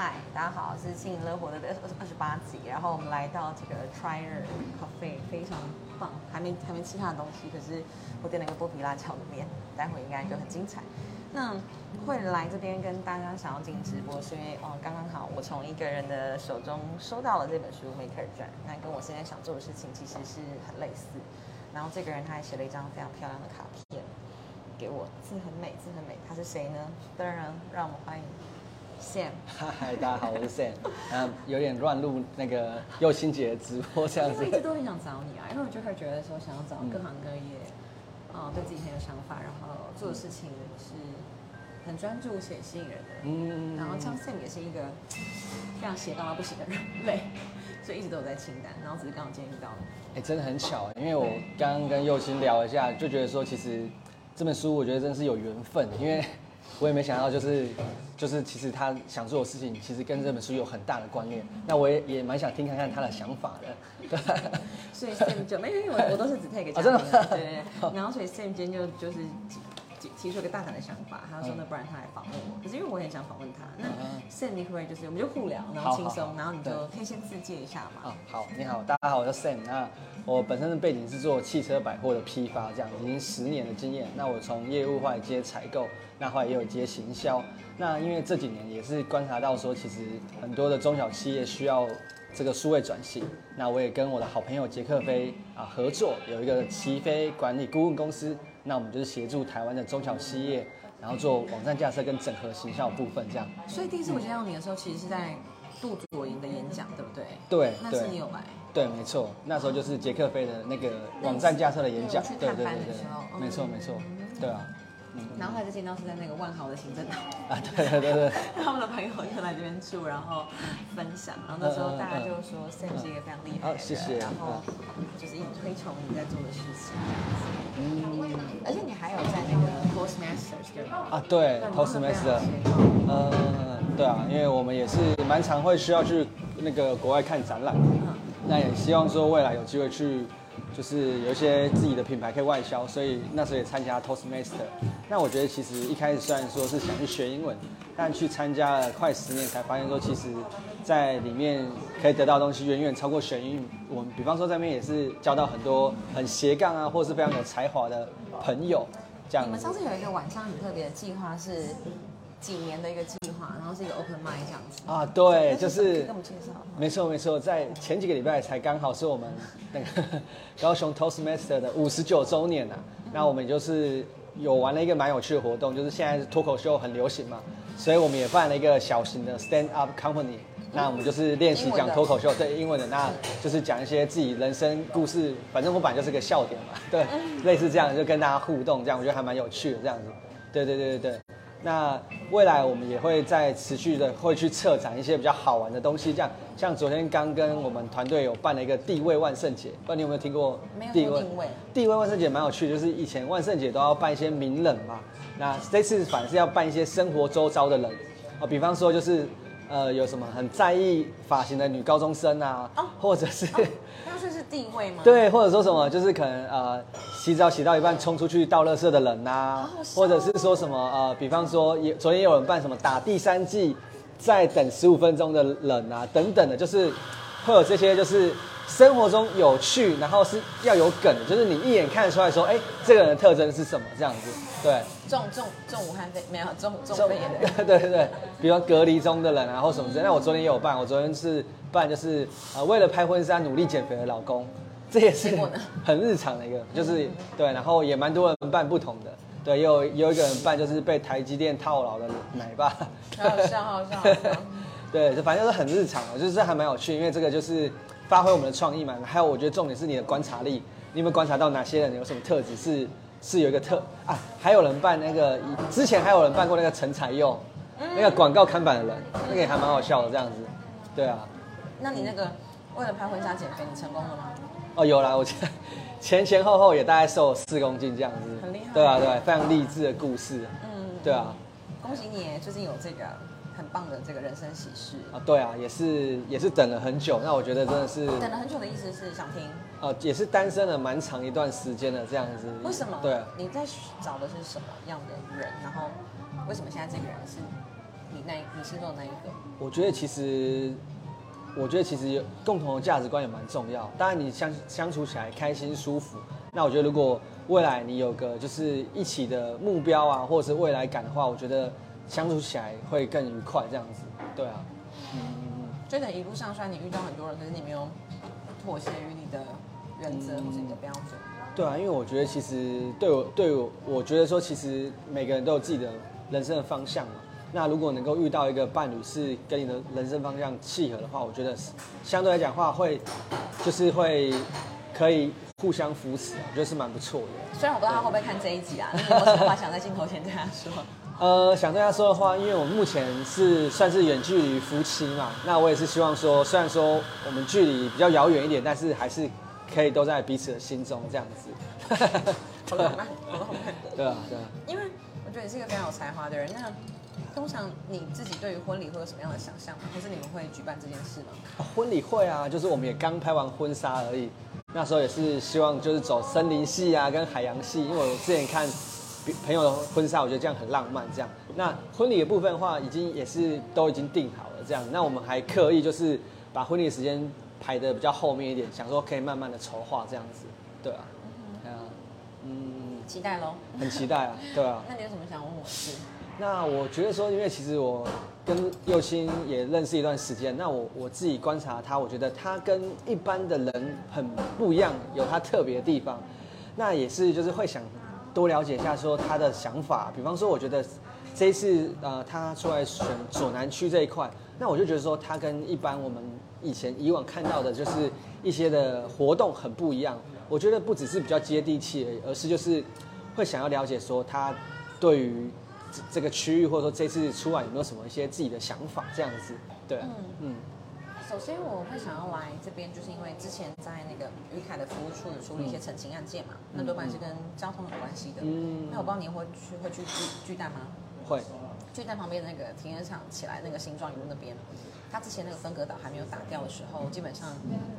嗨，大家好，是幸乐活的二二十八集，然后我们来到这个 Trier Cafe，非常棒，还没还没吃他的东西，可是我点了一个剥皮辣椒的面，待会应该就很精彩。那会来这边跟大家想要进行直播，是因为哦，刚刚好我从一个人的手中收到了这本书《Maker 传》，那跟我现在想做的事情其实是很类似。然后这个人他还写了一张非常漂亮的卡片给我，字很美，字很美。他是谁呢？当然，让我们欢迎 Sam。嗨，大家好，我是 Sam。嗯，有点乱入那个右心姐的直播这样子我。一直都很想找你啊，因为我就会觉得说想要找各行各业，哦、对自己很有想法，然后做的事情是很专注且吸引人的。嗯然后像 Sam 也是一个非常斜杠到不行的人类，所以一直都有在清单，然后只是刚好今天遇到你。哎、真的很巧，因为我刚刚跟右心聊一下，就觉得说其实这本书我觉得真的是有缘分，因为我也没想到就是就是其实他想做的事情，其实跟这本书有很大的关联。那我也也蛮想听看看他的想法的。对，所以 Sam 就没有，因为我我都是只 take 哦真的吗对对对。然后所以 Sam 今天就就是提出一个大胆的想法，他说那不然他来访问我，可是因为我也很想访问他，那嗯 Sam 你可不可以就是我们就互聊，然后轻松，然后你就可以先自介一下嘛啊。，好，你好，大家好，我叫 Sam。那我本身的背景是做汽车百货的批发，这样已经十年的经验。那我从业务后来接采购，那后来也有接行销。那因为这几年也是观察到说，其实很多的中小企业需要这个数位转型。那我也跟我的好朋友杰克飞啊合作，有一个齐飞管理顾问公司。那我们就是协助台湾的中小企业，然后做网站架设跟整合行销的部分，这样。所以第一次我见到你的时候，其实是在杜左营的演讲，对不对？对那是你有来。对，没错，那时候就是杰克飞的那个网站架设的演讲，对对对对没错嗯没错，对啊，然后后来就见到是在那个万豪的行政堂，啊对对对对，他们的朋友就来这边住，然后分享，然后那时候大家就说 Sam 是一个非常厉害的人，哦谢谢然后就是一直推崇你在做的事情，嗯。而且你还有在那个 Toastmasters 对吧？啊对那你，Toastmaster，非常呃对啊，因为我们也是蛮常会需要去那个国外看展览，那也希望说未来有机会去。就是有一些自己的品牌可以外销，所以那时候也参加 Toastmaster。那我觉得其实一开始虽然说是想去学英文，但去参加了快十年才发现说，其实在里面可以得到的东西远远超过学英语。我们比方说在那边也是交到很多很斜杠啊，或是非常有才华的朋友，这样你们上。次有一个晚上很特别的计划是几年的一个计划，然后是一个 open mind 这样子。啊，对，就是跟我们介绍。没错没错，在前几个礼拜才刚好是我们那个 高雄 Toastmaster 的五十九周年啊，那我们就是有玩了一个蛮有趣的活动，就是现在脱口秀很流行嘛，所以我们也办了一个小型的 stand up company。那我们就是练习讲脱口秀，对英文的，那就是讲一些自己人生故事，反正我本来就是个笑点嘛，对，类似这样就跟大家互动，这样我觉得还蛮有趣的这样子，对对对对对。那未来我们也会再持续的会去策展一些比较好玩的东西，这样。像昨天刚跟我们团队有办了一个地位万圣节，不知道你有没有听过？地位地位万圣节蛮有趣，就是以前万圣节都要办一些名人嘛，那这次反而是要办一些生活周遭的人，啊，比方说就是呃有什么很在意发型的女高中生啊，哦。或者是地位吗？，对，或者说什么，就是可能呃，洗澡洗到一半冲出去倒垃圾的人呐、好好笑哦或者是说什么呃，比方说也昨天也有人办什么打第三季，再等十五分钟的人啊，等等的，就是会有这些就是生活中有趣，然后是要有梗的，就是你一眼看得出来说，哎、这个人的特征是什么这样子，对。中中中武汉肺没有中中肺炎的人。对对对，比如隔离中的人啊，或什么之类。那我昨天也有办，我昨天是办就是呃为了拍婚纱努力减肥的老公，这也是结果呢很日常的一个，就是对，然后也蛮多人办不同的，对，也有也有一个人办就是被台积电套牢的奶爸，好好笑，好好笑，好好笑。对，就反正就是很日常的，就是这还蛮有趣，因为这个就是发挥我们的创意嘛。还有我觉得重点是你的观察力，你有没有观察到哪些人有什么特质是是有一个特啊？还有人办那个之前还有人办过那个陈才佑，那个广告看板的人，那个也还蛮好笑的这样子。对啊，那你那个为了拍婚纱减肥，你成功了吗？哦有啦，我觉得前前后后也大概瘦四公斤这样子，很厉害对啊对啊，非常励志的故事。嗯，对啊，恭喜你，最近有这个很棒的这个人生喜事。啊对啊，也是也是等了很久，那我觉得真的是等了很久的意思是想听，哦，也是单身了蛮长一段时间的这样子。为什么？对，你在找的是什么样的人？然后为什么现在这个人是你那你心中的那一个？我觉得其实，我觉得其实有共同的价值观也蛮重要。当然，你相相处起来开心舒服。那我觉得，如果未来你有个就是一起的目标啊，或者是未来感的话，我觉得相处起来会更愉快。这样子，对啊。嗯嗯嗯。就等一路上，虽然你遇到很多人，可是你没有妥协于你的原则或者你的标准。对啊，因为我觉得其实对我对我，我觉得说其实每个人都有自己的人生的方向嘛。那如果能够遇到一个伴侣是跟你的人生方向契合的话，我觉得相对来讲话会就是会可以互相扶持，我觉得是蛮不错的。虽然我不知道他会不会看这一集啊，你有什么话想在镜头前对他说？呃，想对他说的话，因为我目前是算是远距离夫妻嘛，那我也是希望说，虽然说我们距离比较遥远一点，但是还是。可以都在彼此的心中这样子，对啊，对啊，因为我觉得你是一个非常有才华的人。那通常你自己对于婚礼会有什么样的想象吗？或是你们会举办这件事吗？婚礼会啊，就是我们也刚拍完婚纱而已。那时候也是希望就是走森林系啊，跟海洋系，因为我之前看朋友的婚纱，我觉得这样很浪漫。这样，那婚礼的部分的话，已经也是都已经定好了。这样，那我们还刻意就是把婚礼的时间。排的比较后面一点，想说可以慢慢的筹划这样子，对啊，对啊，嗯，期待喽，很期待啊，对啊。那你有什么想问我的？那我觉得说，因为其实我跟右青也认识一段时间，那我我自己观察他，我觉得他跟一般的人很不一样，有他特别的地方。那也是就是会想多了解一下说他的想法，比方说我觉得这一次呃他出来选左南区这一块，那我就觉得说他跟一般我们。以前以往看到的就是一些的活动很不一样，我觉得不只是比较接地气而已，而是就是会想要了解说他对于这个区域或者说这次出来有没有什么一些自己的想法这样子，对，嗯嗯。首先我会想要来这边，就是因为之前在那个于凯的服务处处理一些澄清案件嘛，那多半是跟交通有关系的。嗯。那我不知道你会去会去巨巨蛋吗？会。巨蛋旁边的那个停车场起来那个新庄一路那边。他之前那个分隔岛还没有打掉的时候，基本上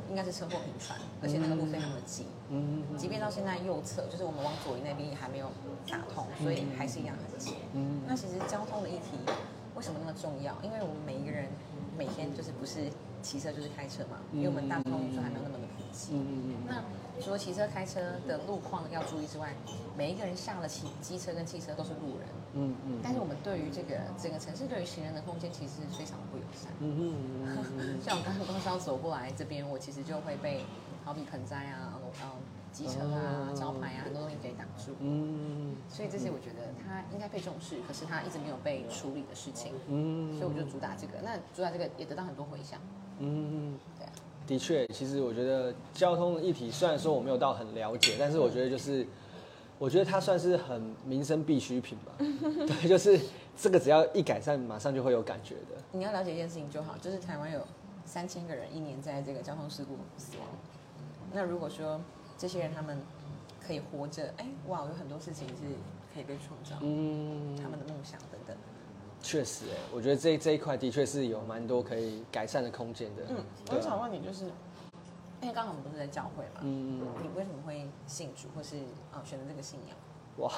应该是车祸频传，而且那个路非常的挤。嗯即便到现在右侧，就是我们往左移那边也还没有打通，所以还是一样很挤。嗯。那其实交通的议题为什么那么重要？因为我们每一个人每天就是不是骑车就是开车嘛，因为我们大众运输还没有那么的普及。嗯嗯嗯。那除了骑车开车的路况要注意之外，每一个人下了骑机车跟汽车都是路人。嗯嗯，但是我们对于这个整个城市对于行人的空间其实非常不友善。嗯嗯 像我刚刚公司要走过来这边，我其实就会被好比盆栽啊、呃机车啊、招牌啊很多东西给挡住。嗯所以这些我觉得它应该被重视，可是它一直没有被处理的事情。嗯所以我就主打这个，那主打这个也得到很多回响。嗯。的确，其实我觉得交通议题虽然说我没有到很了解，但是我觉得就是。我觉得它算是很民生必需品吧，对，就是这个只要一改善，马上就会有感觉的。你要了解一件事情就好，就是台湾有三千个人一年在这个交通事故死亡。那如果说这些人他们可以活着，哎，哇，有很多事情是可以被创造，嗯，他们的梦想等等。确实，哎，我觉得这这一块的确是有蛮多可以改善的空间的。嗯，我想问你就是。因为刚好我们不是在教会嘛，嗯，你为什么会信主，或是啊选择这个信仰？哇，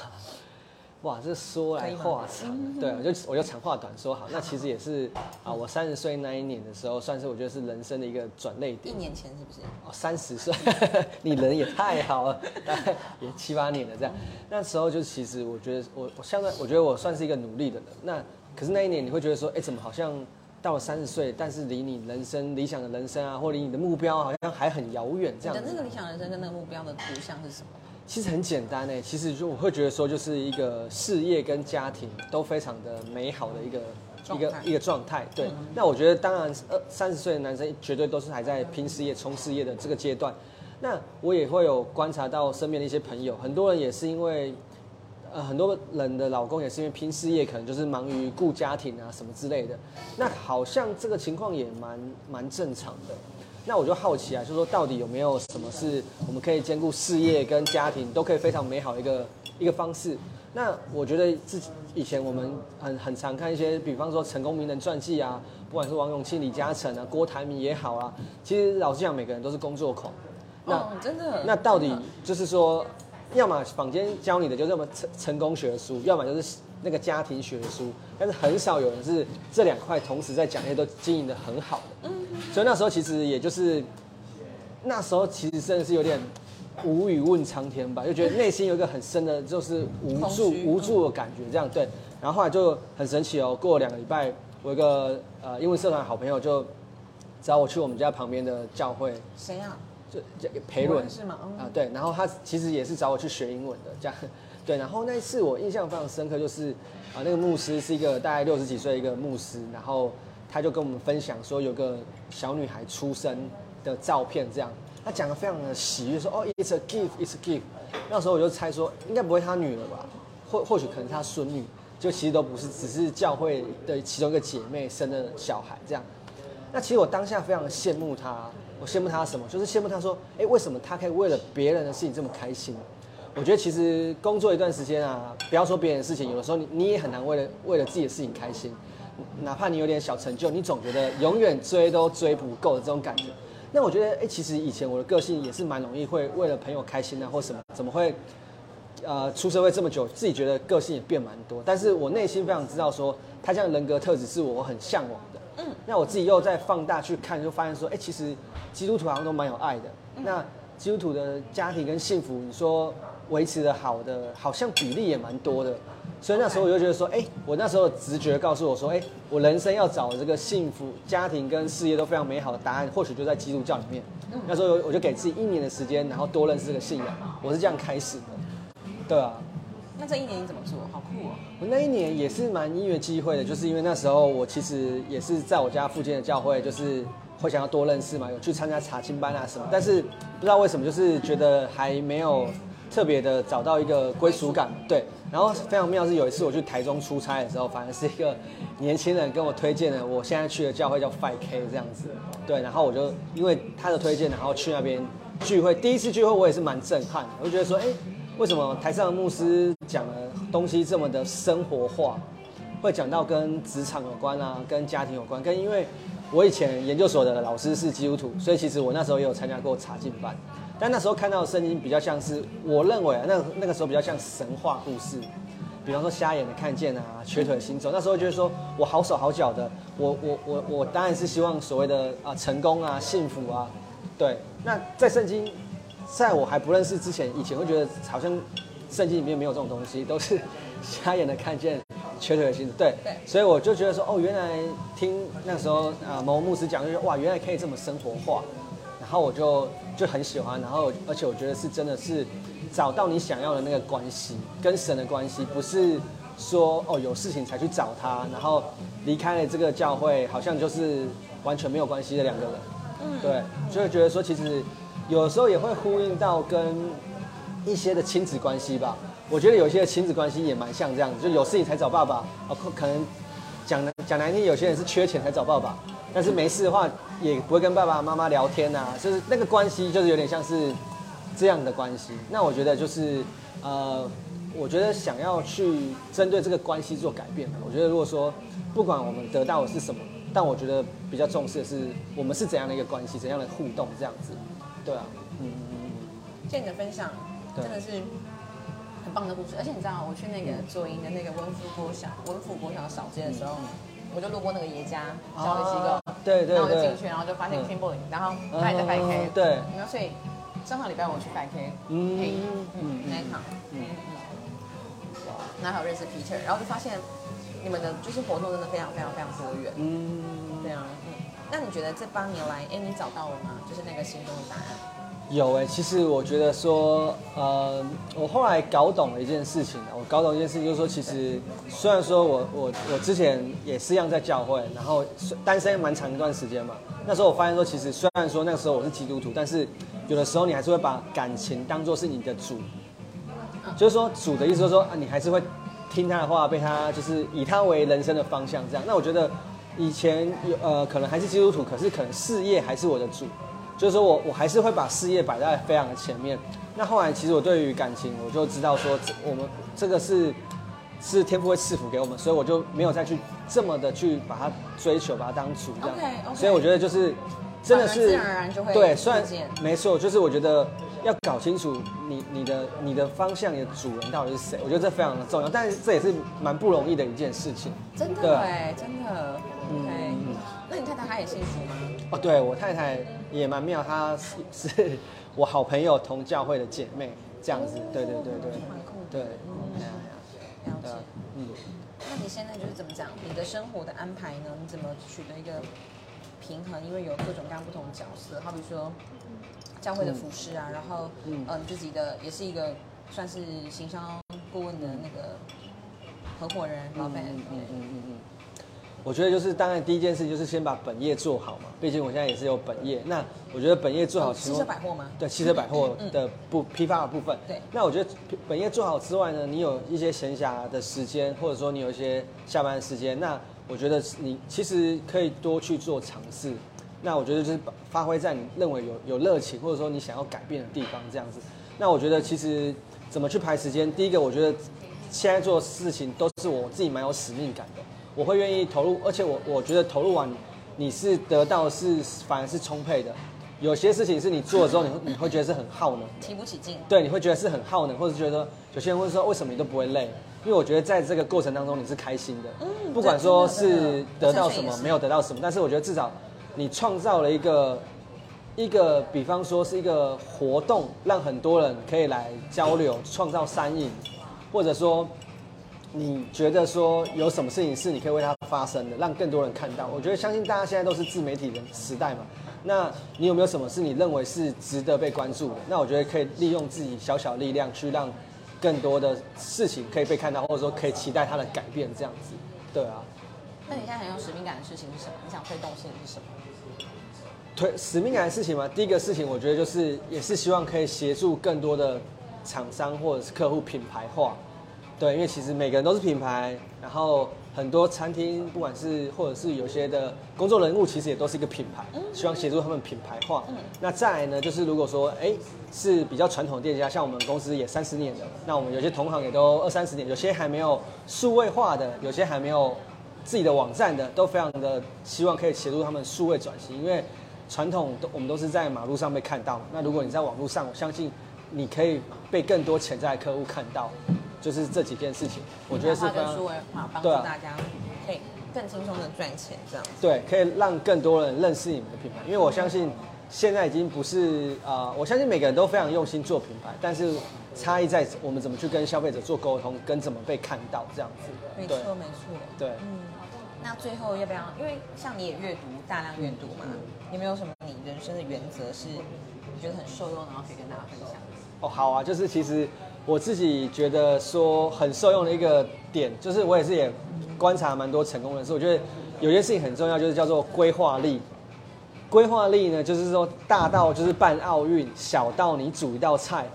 哇，这说来话长，对，我就我就长话短说好。那其实也是啊，我三十岁那一年的时候，算是我觉得是人生的一个转捩点。一年前是不是？哦，三十岁，你人也太好了，大概也七八年了这样。那时候就其实我觉得我我相对我觉得我算是一个努力的人。那可是那一年你会觉得说，哎，怎么好像？到了三十岁，但是离你人生理想的人生啊，或离你的目标好像还很遥远。这样。的那个理想人生跟那个目标的图像是什么？其实很简单诶，其实就我会觉得说，就是一个事业跟家庭都非常的美好的一个一个一个状态。对。那我觉得，当然二三十岁的男生绝对都是还在拼事业、冲事业的这个阶段。那我也会有观察到身边的一些朋友，很多人也是因为。呃，很多人的老公也是因为拼事业，可能就是忙于顾家庭啊什么之类的。那好像这个情况也蛮蛮正常的。那我就好奇啊，就是说到底有没有什么是我们可以兼顾事业跟家庭都可以非常美好的一个一个方式？那我觉得自己以前我们很很常看一些，比方说成功名人传记啊，不管是王永庆、李嘉诚啊、郭台铭也好啊，其实老实讲，每个人都是工作狂。那真的？那到底就是说？要么坊间教你的就这么成成功学书，要么就是那个家庭学的书，但是很少有人是这两块同时在讲业都经营的很好的。嗯，所以那时候其实也就是那时候其实真的是有点无语问苍天吧，就觉得内心有一个很深的就是无助无助的感觉，这样对。然后后来就很神奇哦，过了两个礼拜，我有一个呃英文社团好朋友就找我去我们家旁边的教会，谁啊？就就培伦我认识吗？嗯啊，对，然后他其实也是找我去学英文的，这样，对，然后那一次我印象非常深刻，就是啊，那个牧师是一个大概六十几岁的一个牧师，然后他就跟我们分享说有个小女孩出生的照片，这样，他讲的非常的喜悦，说哦，it's a gift，it's a gift，那时候我就猜说应该不会他女儿吧，或或许可能是他孙女，就其实都不是，只是教会的其中一个姐妹生的小孩这样。那其实我当下非常的羡慕他，我羡慕他什么？就是羡慕他说，哎，为什么他可以为了别人的事情这么开心？我觉得其实工作一段时间啊，不要说别人的事情，有的时候你你也很难为了为了自己的事情开心，哪怕你有点小成就，你总觉得永远追都追不够的这种感觉。那我觉得，哎，其实以前我的个性也是蛮容易会为了朋友开心啊，或什么，怎么会？呃，出社会这么久，自己觉得个性也变蛮多，但是我内心非常知道说，他这样的人格特质是我很向往的。嗯，那我自己又在放大去看，就发现说，哎、其实基督徒好像都蛮有爱的。那基督徒的家庭跟幸福，你说维持的好的，好像比例也蛮多的。所以那时候我就觉得说，哎、我那时候直觉告诉我说，哎、我人生要找这个幸福、家庭跟事业都非常美好的答案，或许就在基督教里面。那时候我就给自己一年的时间，然后多认识这个信仰，我是这样开始的。对啊，那这一年你怎么做？好酷哦！我那一年也是蛮因缘机会的，就是因为那时候我其实也是在我家附近的教会，就是会想要多认识嘛，有去参加查经班啊什么，但是不知道为什么，就是觉得还没有特别的找到一个归属感。对，然后非常妙是有一次我去台中出差的时候，反而是一个年轻人跟我推荐的，我现在去的教会叫 Five K 这样子。对，然后我就因为他的推荐，然后去那边聚会。第一次聚会我也是蛮震撼的，我就觉得说，哎、为什么台上的牧师讲的东西这么的生活化，会讲到跟职场有关啊，跟家庭有关，跟因为我以前研究所的老师是基督徒，所以其实我那时候也有参加过查经班，但那时候看到的圣经比较像是，我认为啊，那那个时候比较像神话故事，比方说瞎眼的看见啊，瘸腿行走，那时候觉得说我好手好脚的，我我我我当然是希望所谓的啊成功啊幸福啊，对，那在圣经，在我还不认识之前，以前会觉得好像圣经里面没有这种东西，都是瞎眼的看见，瘸腿的行走，对，对。所以我就觉得说，哦，原来听那时候啊某牧师讲，就是哇，原来可以这么生活。化，然后我就就很喜欢，然后而且我觉得是真的是找到你想要的那个关系，跟神的关系，不是说哦有事情才去找他，然后离开了这个教会，好像就是完全没有关系的两个人。嗯，对，就会觉得说，其实有时候也会呼应到跟一些的亲子关系吧。我觉得有些亲子关系也蛮像这样子，就有事情才找爸爸，啊，可能讲讲难听，有些人是缺钱才找爸爸，但是没事的话也不会跟爸爸妈妈聊天啊，就是那个关系就是有点像是这样的关系。那我觉得就是呃，我觉得想要去针对这个关系做改变，我觉得如果说不管我们得到的是什么，但我觉得比较重视的是我们是怎样的一个关系，怎样的互动这样子，对啊，嗯嗯嗯谢谢你的分享，真的是很棒的故事。而且你知道，我去那个左营的那个文福国小、文福国小扫街的时候，我就路过那个爷家教育机构，啊对对对然后我就进去，然后就发现嗯。Kimberly，、然后他也在 5K，、嗯对。然后所以上上礼拜我去拜 K，嗯嗯嗯嗯那一场，嗯。嗯嗯，然后还有认识 Peter，然后就发现你们的就是活动真的非常非常非常多元，嗯，对啊，嗯，那你觉得这八年来，哎，你找到了吗？就是那个心中的答案？有哎、其实我觉得说，呃，我后来搞懂了一件事情，我搞懂一件事情，就是说，其实虽然说我我我之前也是一样在教会，然后单身蛮长一段时间嘛，那时候我发现说，其实虽然说那个时候我是基督徒，但是有的时候你还是会把感情当做是你的主，就是说主的意思就是说啊，你还是会听他的话，被他就是以他为人生的方向这样。那我觉得以前有呃可能还是基督徒，可是可能事业还是我的主，就是说我我还是会把事业摆在非常的前面。那后来其实我对于感情，我就知道说这我们这个是是天赋会赐福给我们，所以我就没有再去这么的去把它追求，把它当主这样。OK，OK 所以我觉得就是真的是自然而然就会对，虽然没错，就是我觉得要搞清楚你你的你的方向，你的主人到底是谁，我觉得这非常的重要，但是这也是蛮不容易的一件事情。真的哎，真的。OK，嗯那你太太她也幸福吗？哦，对我太太也蛮妙，她是 是我好朋友同教会的姐妹，这样子，对对对对蛮酷的。对，嗯了解。嗯。那你现在就是怎么讲？你的生活的安排呢？你怎么取得一个平衡？因为有各种各样不同的角色，好比说教会的服饰啊，然后嗯呃你自己的也是一个算是行销顾问的那个合伙人老板，嗯嗯嗯嗯嗯。我觉得就是，当然第一件事就是先把本业做好嘛，毕竟我现在也是有本业。那我觉得本业做好，汽车百货吗？对汽车百货的部批发的部分。对那我觉得本业做好之外呢，你有一些闲暇的时间，或者说你有一些下班的时间，那我觉得你其实可以多去做尝试。那我觉得就是把发挥在你认为有有热情，或者说你想要改变的地方这样子。那我觉得其实怎么去排时间，第一个我觉得现在做的事情都是我自己蛮有使命感的，我会愿意投入，而且我我觉得投入完你是得到是反而是充沛的。有些事情是你做了之后，你会你会觉得是很耗能的，提不起劲。对，你会觉得是很耗能，或者觉得有些人会说为什么你都不会累？因为我觉得在这个过程当中你是开心的，嗯不管说是得到什么没有得到什么，但是我觉得至少你创造了一个一个，比方说是一个活动，让很多人可以来交流，创造三赢，或者说你觉得说有什么事情是你可以为它发声的，让更多人看到。我觉得相信大家现在都是自媒体的时代嘛，那你有没有什么是你认为是值得被关注的？那我觉得可以利用自己小小力量去让更多的事情可以被看到，或者说可以期待它的改变，这样子。对啊，那你现在很有使命感的事情是什么？你想推动性是什么？推使命感的事情嘛，第一个事情我觉得就是也是希望可以协助更多的厂商或者是客户品牌化。对，因为其实每个人都是品牌，然后很多餐厅，不管是或者是有些的工作人物，其实也都是一个品牌，希望协助他们品牌化。那再来呢，就是如果说哎是比较传统的店家，像我们公司也三十年了，那我们有些同行也都二三十年，有些还没有数位化的，有些还没有自己的网站的，都非常的希望可以协助他们数位转型，因为传统都我们都是在马路上被看到，那如果你在网络上，我相信你可以被更多潜在的客户看到，就是这几件事情，我觉得是帮助大家可以更轻松的赚钱，这样子。对，可以让更多人认识你们的品牌，因为我相信现在已经不是啊、呃我相信每个人都非常用心做品牌，但是差异在我们怎么去跟消费者做沟通，跟怎么被看到这样子。对没错，没错。对，嗯，那最后要不要？因为像你也阅读大量阅读嘛，有没有什么你人生的原则是你觉得很受用，然后可以跟大家分享？哦，好啊，就是其实我自己觉得说很受用的一个点，就是我也是也观察蛮多成功人士，我觉得有些事情很重要，就是叫做规划力。规划力呢，就是说大到就是办奥运，小到你煮一道菜，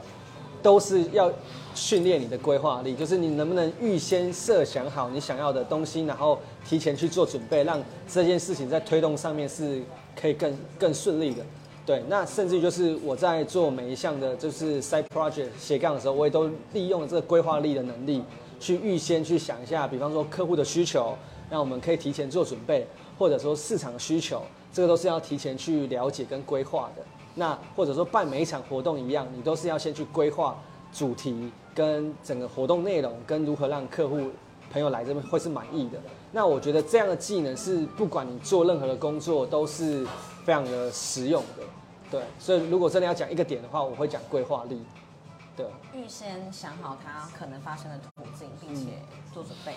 都是要训练你的规划力，就是你能不能预先设想好你想要的东西，然后提前去做准备，让这件事情在推动上面是可以更更顺利的。对，那甚至就是我在做每一项的，就是 side project 斜杠的时候，我也都利用了这个规划力的能力，去预先去想一下，比方说客户的需求，让我们可以提前做准备，或者说市场需求，这个都是要提前去了解跟规划的。那或者说办每一场活动一样，你都是要先去规划主题跟整个活动内容，跟如何让客户朋友来这边会是满意的。那我觉得这样的技能是不管你做任何的工作都是非常的实用的。对，所以如果真的要讲一个点的话，我会讲规划力。对，预先想好它可能发生的途径，并且做准备，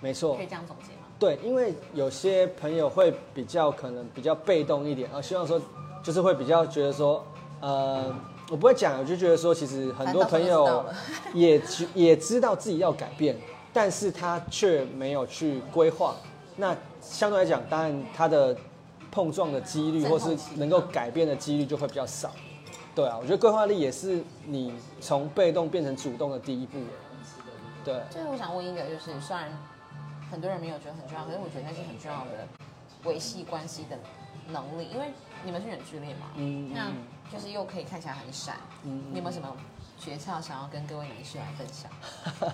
没错可以。这样总结吗？对，因为有些朋友会比较可能比较被动一点，啊，希望说就是会比较觉得说，呃，我不会讲，我就觉得说，其实很多朋友也也知道自己要改变，但是他却没有去规划。那相对来讲，当然他的碰撞的几率，或是能够改变的几率就会比较少。对啊，我觉得规划力也是你从被动变成主动的第一步。对，最后我想问一个，就是虽然很多人没有觉得很重要，可是我觉得那是很重要的维系关系的能力，因为你们是远距离嘛，嗯嗯那就是又可以看起来很闪，嗯你有没有什么诀窍想要跟各位男士来分享？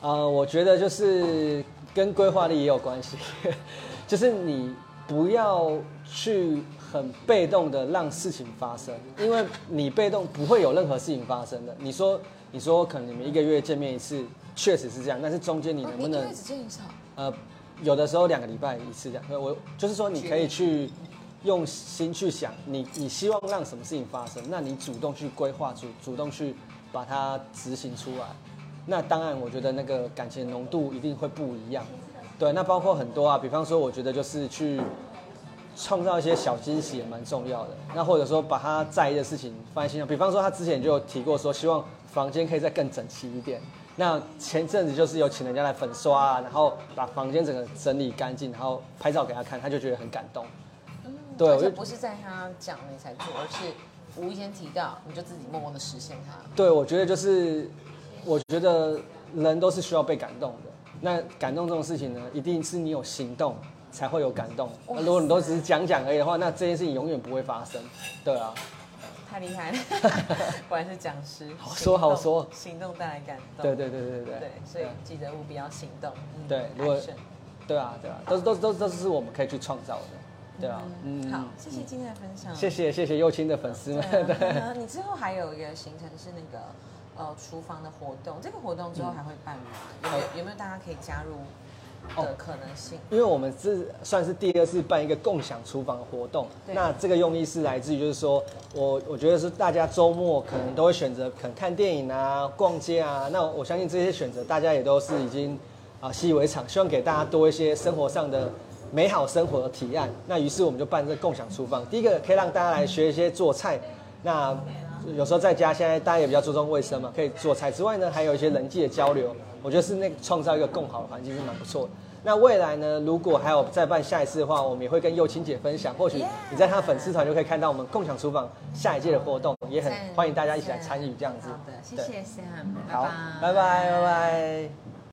呃，我觉得就是跟规划力也有关系，就是你不要去很被动的让事情发生，因为你被动不会有任何事情发生的。你说，你说可能你们一个月见面一次，确实是这样，但是中间你能不能哦一个月只见一场？呃，有的时候两个礼拜一次这样。我就是说，你可以去用心去想，你你希望让什么事情发生，那你主动去规划，主主动去把它执行出来。那当然，我觉得那个感情浓度一定会不一样。对，那包括很多啊，比方说，我觉得就是去创造一些小惊喜也蛮重要的。那或者说把他在意的事情放在心上，比方说他之前就有提过说，希望房间可以再更整齐一点。那前阵子就是有请人家来粉刷啊，然后把房间整个整理干净，然后拍照给他看，他就觉得很感动。对而且我就不是在他讲了你才做，而是无意间提到，你就自己默默的实现它。对，我觉得就是，我觉得人都是需要被感动的。那感动这种事情呢，一定是你有行动才会有感动。那如果你都只是讲讲而已的话，那这件事情永远不会发生。对啊，太厉害了，果然是讲师。好说好说行动带来感动。对对对对对对对，所以记得务必要行动。嗯对如果对啊对啊，都是都是都是都是我们可以去创造的。对啊，嗯，好，谢谢今天的分享。谢谢谢谢幼青的粉丝们。对 你之后还有一个行程是那个呃厨房的活动，这个活动之后还会办吗？有没有有没有大家可以加入的可能性？因为我们是算是第二次办一个共享厨房的活动，那这个用意是来自于就是说，我我觉得是大家周末可能都会选择可能看电影啊、逛街啊，那我相信这些选择大家也都是已经啊习以为常，希望给大家多一些生活上的美好生活的提案。那于是我们就办这个共享厨房，第一个可以让大家来学一些做菜，那有时候在家现在大家也比较注重卫生嘛，可以做菜之外呢，还有一些人际的交流，我觉得是那个创造一个更好的环境是蛮不错的。那未来呢，如果还有再办下一次的话，我们也会跟幼青姐分享，或许你在她的粉丝团就可以看到我们共享厨房下一届的活动，也很欢迎大家一起来参与这样子好的，谢对谢 Sam，拜好拜，拜拜拜拜。